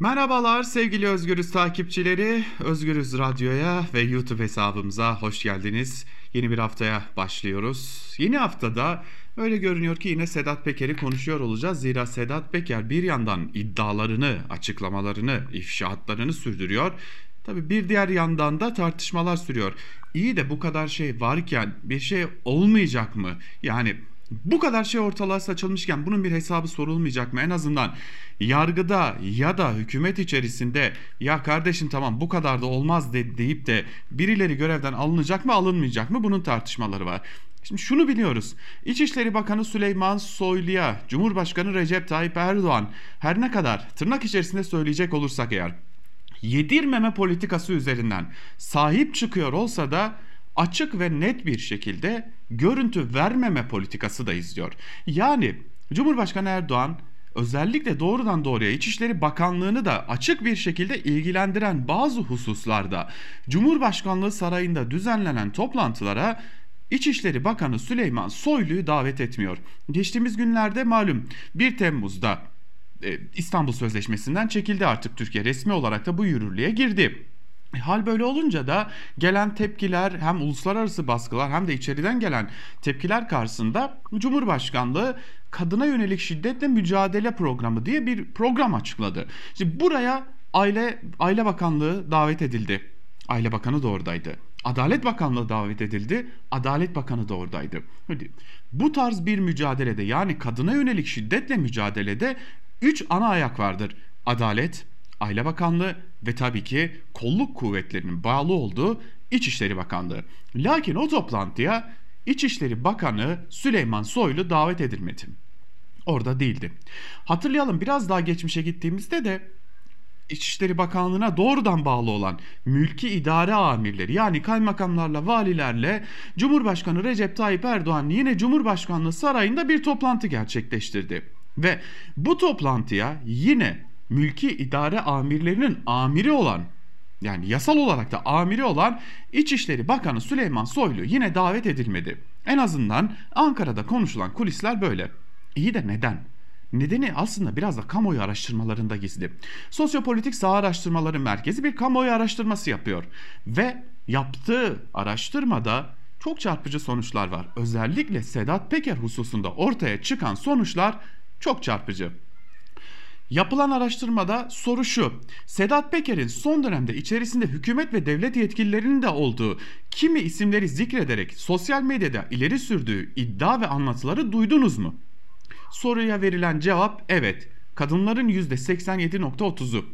Merhabalar sevgili Özgürüz takipçileri. Özgürüz Radyo'ya ve YouTube hesabımıza hoş geldiniz. Yeni bir haftaya başlıyoruz. Yeni haftada öyle görünüyor ki yine Sedat Peker'i konuşuyor olacağız. Zira Sedat Peker bir yandan iddialarını, açıklamalarını, ifşaatlarını sürdürüyor. Tabi bir diğer yandan da tartışmalar sürüyor. İyi de bu kadar şey varken bir şey olmayacak mı? Yani bu kadar şey ortalığa saçılmışken bunun bir hesabı sorulmayacak mı? En azından yargıda ya da hükümet içerisinde ya kardeşim tamam bu kadar da olmaz de, deyip de birileri görevden alınacak mı alınmayacak mı? Bunun tartışmaları var. Şimdi şunu biliyoruz. İçişleri Bakanı Süleyman Soylu'ya Cumhurbaşkanı Recep Tayyip Erdoğan her ne kadar tırnak içerisinde söyleyecek olursak eğer yedirmeme politikası üzerinden sahip çıkıyor olsa da açık ve net bir şekilde görüntü vermeme politikası da izliyor. Yani Cumhurbaşkanı Erdoğan özellikle doğrudan doğruya İçişleri Bakanlığı'nı da açık bir şekilde ilgilendiren bazı hususlarda Cumhurbaşkanlığı sarayında düzenlenen toplantılara İçişleri Bakanı Süleyman Soylu'yu davet etmiyor. Geçtiğimiz günlerde malum 1 Temmuz'da e, İstanbul Sözleşmesi'nden çekildi artık Türkiye resmi olarak da bu yürürlüğe girdi. Hal böyle olunca da gelen tepkiler hem uluslararası baskılar hem de içeriden gelen tepkiler karşısında Cumhurbaşkanlığı kadına yönelik şiddetle mücadele programı diye bir program açıkladı. Şimdi buraya Aile Aile Bakanlığı davet edildi. Aile Bakanı da oradaydı. Adalet Bakanlığı davet edildi. Adalet Bakanı da oradaydı. Bu tarz bir mücadelede yani kadına yönelik şiddetle mücadelede 3 ana ayak vardır. Adalet, Aile Bakanlığı ve tabii ki kolluk kuvvetlerinin bağlı olduğu İçişleri Bakanlığı. Lakin o toplantıya İçişleri Bakanı Süleyman Soylu davet edilmedi. Orada değildi. Hatırlayalım biraz daha geçmişe gittiğimizde de İçişleri Bakanlığı'na doğrudan bağlı olan mülki idare amirleri yani kaymakamlarla valilerle Cumhurbaşkanı Recep Tayyip Erdoğan yine Cumhurbaşkanlığı sarayında bir toplantı gerçekleştirdi. Ve bu toplantıya yine mülki idare amirlerinin amiri olan yani yasal olarak da amiri olan İçişleri Bakanı Süleyman Soylu yine davet edilmedi. En azından Ankara'da konuşulan kulisler böyle. İyi de neden? Nedeni aslında biraz da kamuoyu araştırmalarında gizli. Sosyopolitik Sağ Araştırmaları Merkezi bir kamuoyu araştırması yapıyor. Ve yaptığı araştırmada çok çarpıcı sonuçlar var. Özellikle Sedat Peker hususunda ortaya çıkan sonuçlar çok çarpıcı. Yapılan araştırmada soru şu. Sedat Peker'in son dönemde içerisinde hükümet ve devlet yetkililerinin de olduğu kimi isimleri zikrederek sosyal medyada ileri sürdüğü iddia ve anlatıları duydunuz mu? Soruya verilen cevap evet. Kadınların %87.30'u.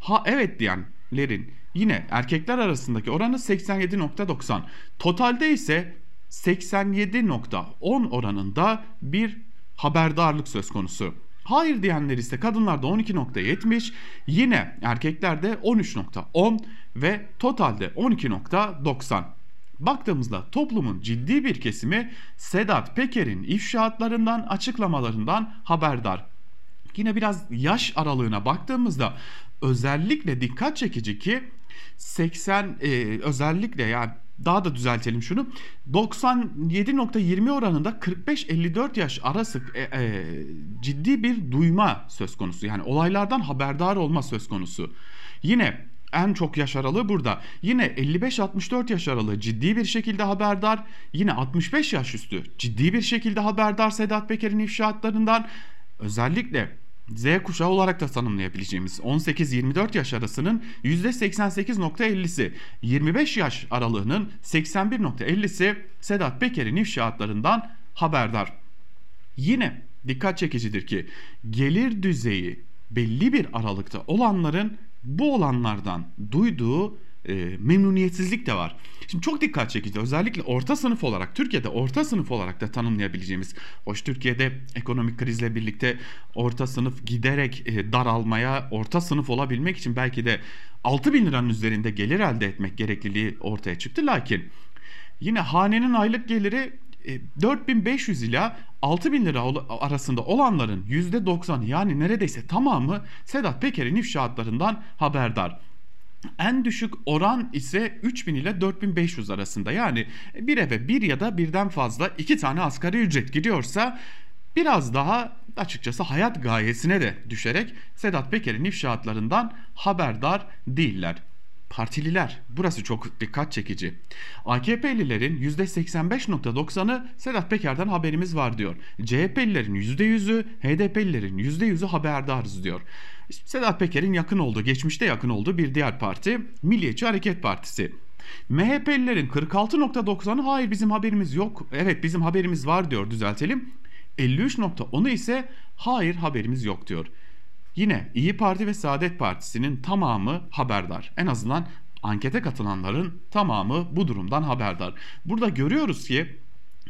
Ha evet diyenlerin yine erkekler arasındaki oranı 87.90. Totalde ise 87.10 oranında bir haberdarlık söz konusu. Hayır diyenler ise kadınlarda 12.70, yine erkeklerde 13.10 ve totalde 12.90. Baktığımızda toplumun ciddi bir kesimi Sedat Peker'in ifşaatlarından, açıklamalarından haberdar. Yine biraz yaş aralığına baktığımızda özellikle dikkat çekici ki 80 e, özellikle yani daha da düzeltelim şunu 97.20 oranında 45-54 yaş arası e, e, ciddi bir duyma söz konusu yani olaylardan haberdar olma söz konusu. Yine en çok yaş aralığı burada. Yine 55-64 yaş aralığı ciddi bir şekilde haberdar. Yine 65 yaş üstü ciddi bir şekilde haberdar Sedat Peker'in ifşaatlarından. Özellikle Z kuşağı olarak da tanımlayabileceğimiz 18-24 yaş arasının %88.50'si, 25 yaş aralığının 81.50'si Sedat Peker'in ifşaatlarından haberdar. Yine dikkat çekicidir ki gelir düzeyi belli bir aralıkta olanların bu olanlardan duyduğu e, memnuniyetsizlik de var. Şimdi çok dikkat çekici özellikle orta sınıf olarak Türkiye'de orta sınıf olarak da tanımlayabileceğimiz hoş Türkiye'de ekonomik krizle birlikte orta sınıf giderek e, daralmaya orta sınıf olabilmek için belki de 6 bin liranın üzerinde gelir elde etmek gerekliliği ortaya çıktı. Lakin yine hanenin aylık geliri 4500 e, ila 6000 lira arasında olanların %90 yani neredeyse tamamı Sedat Peker'in ifşaatlarından haberdar. En düşük oran ise 3000 ile 4500 arasında. Yani bir eve bir ya da birden fazla iki tane asgari ücret gidiyorsa biraz daha açıkçası hayat gayesine de düşerek Sedat Peker'in ifşaatlarından haberdar değiller. Partililer burası çok dikkat çekici. AKP'lilerin %85.90'ı Sedat Peker'den haberimiz var diyor. CHP'lilerin %100'ü, HDP'lilerin %100'ü haberdarız diyor. Sedat Peker'in yakın olduğu, geçmişte yakın olduğu bir diğer parti Milliyetçi Hareket Partisi. MHP'lilerin 46.90'ı hayır bizim haberimiz yok. Evet bizim haberimiz var diyor düzeltelim. 53.10'u ise hayır haberimiz yok diyor. Yine İyi Parti ve Saadet Partisi'nin tamamı haberdar. En azından ankete katılanların tamamı bu durumdan haberdar. Burada görüyoruz ki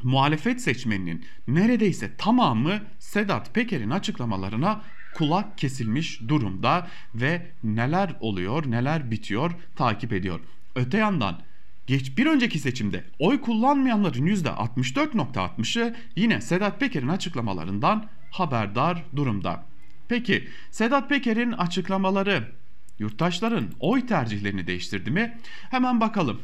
muhalefet seçmeninin neredeyse tamamı Sedat Peker'in açıklamalarına kulak kesilmiş durumda ve neler oluyor, neler bitiyor takip ediyor. Öte yandan geç bir önceki seçimde oy kullanmayanların %64.60'ı yine Sedat Peker'in açıklamalarından haberdar durumda. Peki Sedat Peker'in açıklamaları yurttaşların oy tercihlerini değiştirdi mi? Hemen bakalım.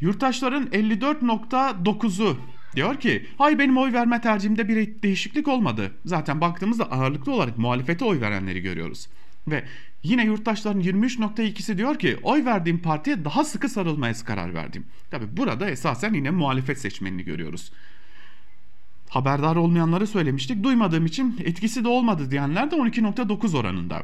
Yurttaşların 54.9'u diyor ki hay benim oy verme tercihimde bir değişiklik olmadı. Zaten baktığımızda ağırlıklı olarak muhalefete oy verenleri görüyoruz. Ve yine yurttaşların 23.2'si diyor ki oy verdiğim partiye daha sıkı sarılmaya karar verdim. Tabi burada esasen yine muhalefet seçmenini görüyoruz. Haberdar olmayanları söylemiştik. Duymadığım için etkisi de olmadı diyenler de 12.9 oranında.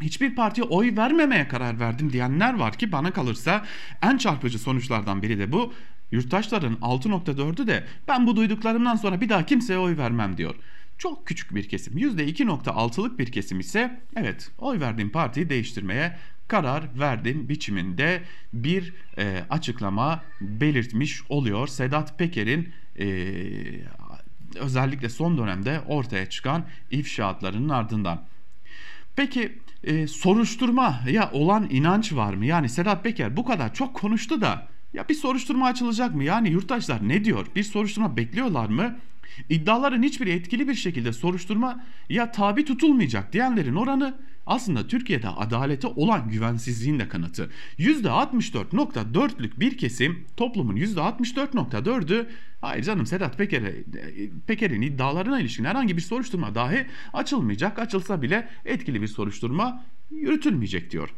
Hiçbir partiye oy vermemeye karar verdim diyenler var ki bana kalırsa en çarpıcı sonuçlardan biri de bu. Yurttaşların 6.4'ü de ben bu duyduklarımdan sonra bir daha kimseye oy vermem diyor. Çok küçük bir kesim %2.6'lık bir kesim ise evet oy verdiğim partiyi değiştirmeye karar verdim biçiminde bir e, açıklama belirtmiş oluyor. Sedat Peker'in e, özellikle son dönemde ortaya çıkan ifşaatlarının ardından. Peki e, soruşturma ya olan inanç var mı? Yani Sedat Peker bu kadar çok konuştu da ya bir soruşturma açılacak mı? Yani yurttaşlar ne diyor? Bir soruşturma bekliyorlar mı? İddiaların hiçbiri etkili bir şekilde soruşturma ya tabi tutulmayacak diyenlerin oranı aslında Türkiye'de adalete olan güvensizliğin de kanıtı. %64.4'lük bir kesim toplumun %64.4'ü hayır canım Sedat Peker'e Peker'in iddialarına ilişkin herhangi bir soruşturma dahi açılmayacak. Açılsa bile etkili bir soruşturma yürütülmeyecek diyor.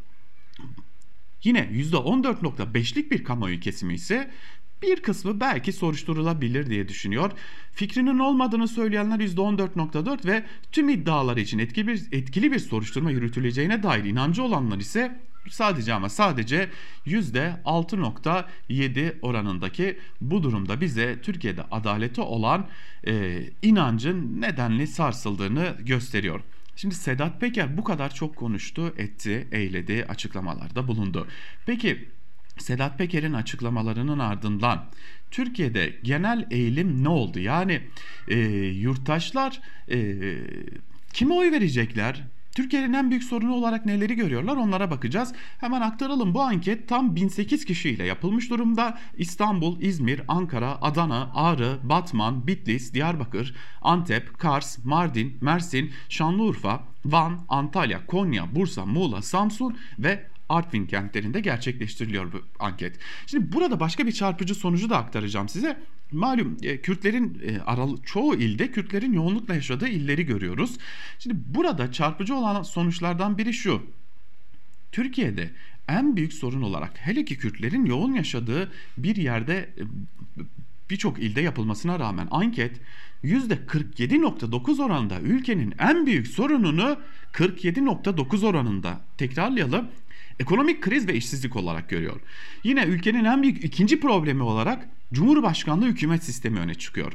Yine %14.5'lik bir kamuoyu kesimi ise bir kısmı belki soruşturulabilir diye düşünüyor. Fikrinin olmadığını söyleyenler %14.4 ve tüm iddialar için etkili bir, etkili bir soruşturma yürütüleceğine dair inancı olanlar ise sadece ama sadece %6.7 oranındaki bu durumda bize Türkiye'de adaleti olan e, inancın nedenli sarsıldığını gösteriyor. Şimdi Sedat Peker bu kadar çok konuştu, etti, eyledi, açıklamalarda bulundu. Peki Sedat Peker'in açıklamalarının ardından Türkiye'de genel eğilim ne oldu? Yani e, yurttaşlar e, kime oy verecekler? Türkiye'nin en büyük sorunu olarak neleri görüyorlar onlara bakacağız. Hemen aktaralım bu anket tam 1008 kişiyle yapılmış durumda. İstanbul, İzmir, Ankara, Adana, Ağrı, Batman, Bitlis, Diyarbakır, Antep, Kars, Mardin, Mersin, Şanlıurfa, Van, Antalya, Konya, Bursa, Muğla, Samsun ve Artvin kentlerinde gerçekleştiriliyor bu anket. Şimdi burada başka bir çarpıcı sonucu da aktaracağım size. Malum e, Kürtlerin e, çoğu ilde Kürtlerin yoğunlukla yaşadığı illeri görüyoruz. Şimdi burada çarpıcı olan sonuçlardan biri şu. Türkiye'de en büyük sorun olarak hele ki Kürtlerin yoğun yaşadığı bir yerde e, birçok ilde yapılmasına rağmen anket %47.9 oranında ülkenin en büyük sorununu 47.9 oranında tekrarlayalım ekonomik kriz ve işsizlik olarak görüyor. Yine ülkenin en büyük ikinci problemi olarak Cumhurbaşkanlığı hükümet sistemi öne çıkıyor.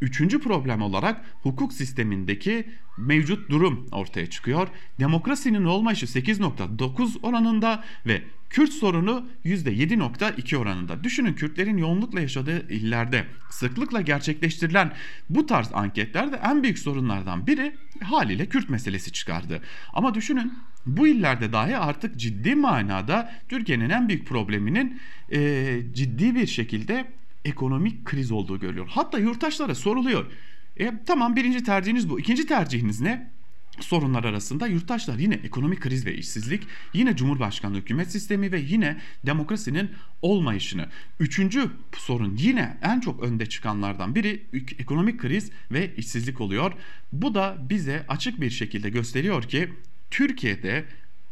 Üçüncü problem olarak hukuk sistemindeki mevcut durum ortaya çıkıyor. Demokrasinin olmayışı 8.9 oranında ve Kürt sorunu %7.2 oranında. Düşünün Kürtlerin yoğunlukla yaşadığı illerde sıklıkla gerçekleştirilen bu tarz anketlerde en büyük sorunlardan biri haliyle Kürt meselesi çıkardı. Ama düşünün bu illerde dahi artık ciddi manada Türkiye'nin en büyük probleminin e, ciddi bir şekilde ekonomik kriz olduğu görülüyor. Hatta yurttaşlara soruluyor. E, tamam birinci tercihiniz bu. İkinci tercihiniz ne? sorunlar arasında yurttaşlar yine ekonomik kriz ve işsizlik, yine Cumhurbaşkanlığı hükümet sistemi ve yine demokrasinin olmayışını. Üçüncü sorun yine en çok önde çıkanlardan biri ekonomik kriz ve işsizlik oluyor. Bu da bize açık bir şekilde gösteriyor ki Türkiye'de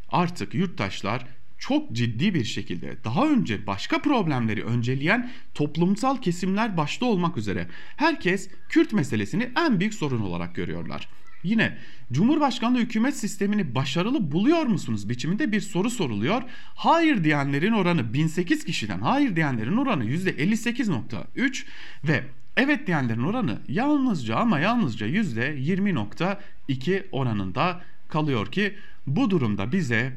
artık yurttaşlar çok ciddi bir şekilde daha önce başka problemleri önceleyen toplumsal kesimler başta olmak üzere herkes Kürt meselesini en büyük sorun olarak görüyorlar. Yine Cumhurbaşkanlığı hükümet sistemini başarılı buluyor musunuz biçiminde bir soru soruluyor. Hayır diyenlerin oranı 1008 kişiden hayır diyenlerin oranı %58.3 ve evet diyenlerin oranı yalnızca ama yalnızca %20.2 oranında kalıyor ki bu durumda bize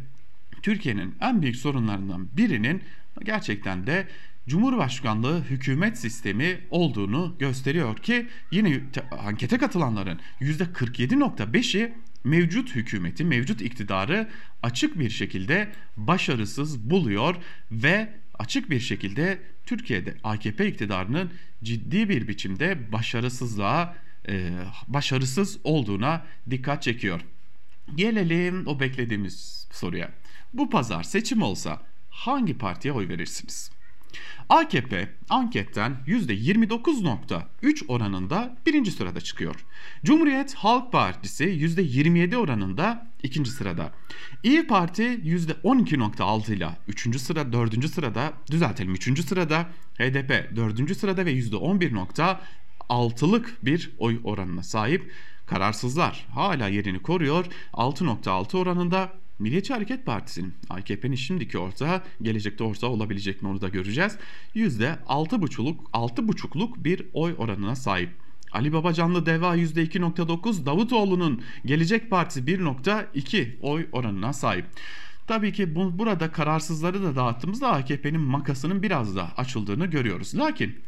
Türkiye'nin en büyük sorunlarından birinin gerçekten de Cumhurbaşkanlığı hükümet sistemi olduğunu gösteriyor ki yine ankete katılanların %47.5'i mevcut hükümeti, mevcut iktidarı açık bir şekilde başarısız buluyor ve açık bir şekilde Türkiye'de AKP iktidarının ciddi bir biçimde başarısızlığa e, başarısız olduğuna dikkat çekiyor. Gelelim o beklediğimiz soruya. Bu pazar seçim olsa hangi partiye oy verirsiniz? AKP anketten %29.3 oranında birinci sırada çıkıyor. Cumhuriyet Halk Partisi %27 oranında ikinci sırada. İyi Parti %12.6 ile üçüncü sıra, dördüncü sırada, düzeltelim üçüncü sırada. HDP dördüncü sırada ve %11.6'lık bir oy oranına sahip. Kararsızlar hala yerini koruyor. 6.6 oranında Milliyetçi Hareket Partisi'nin AKP'nin şimdiki ortağı gelecekte ortağı olabilecek mi onu da göreceğiz. %6,5'luk 6,5'luk bir oy oranına sahip. Ali Babacanlı Deva %2.9, Davutoğlu'nun Gelecek Partisi 1.2 oy oranına sahip. Tabii ki bu, burada kararsızları da dağıttığımızda AKP'nin makasının biraz da açıldığını görüyoruz. Lakin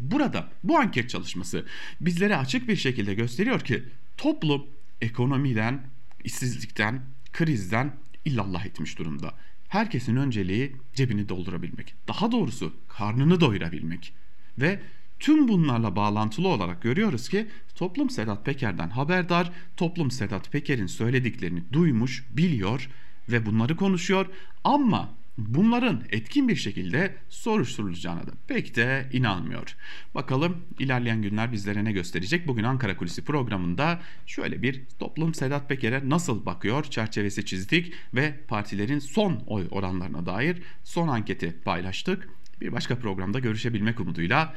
burada bu anket çalışması bizlere açık bir şekilde gösteriyor ki toplum ekonomiden, işsizlikten, krizden illallah etmiş durumda. Herkesin önceliği cebini doldurabilmek. Daha doğrusu karnını doyurabilmek. Ve tüm bunlarla bağlantılı olarak görüyoruz ki toplum Sedat Peker'den haberdar, toplum Sedat Peker'in söylediklerini duymuş, biliyor ve bunları konuşuyor ama bunların etkin bir şekilde soruşturulacağına da pek de inanmıyor. Bakalım ilerleyen günler bizlere ne gösterecek? Bugün Ankara Kulisi programında şöyle bir toplum Sedat Peker'e nasıl bakıyor çerçevesi çizdik ve partilerin son oy oranlarına dair son anketi paylaştık. Bir başka programda görüşebilmek umuduyla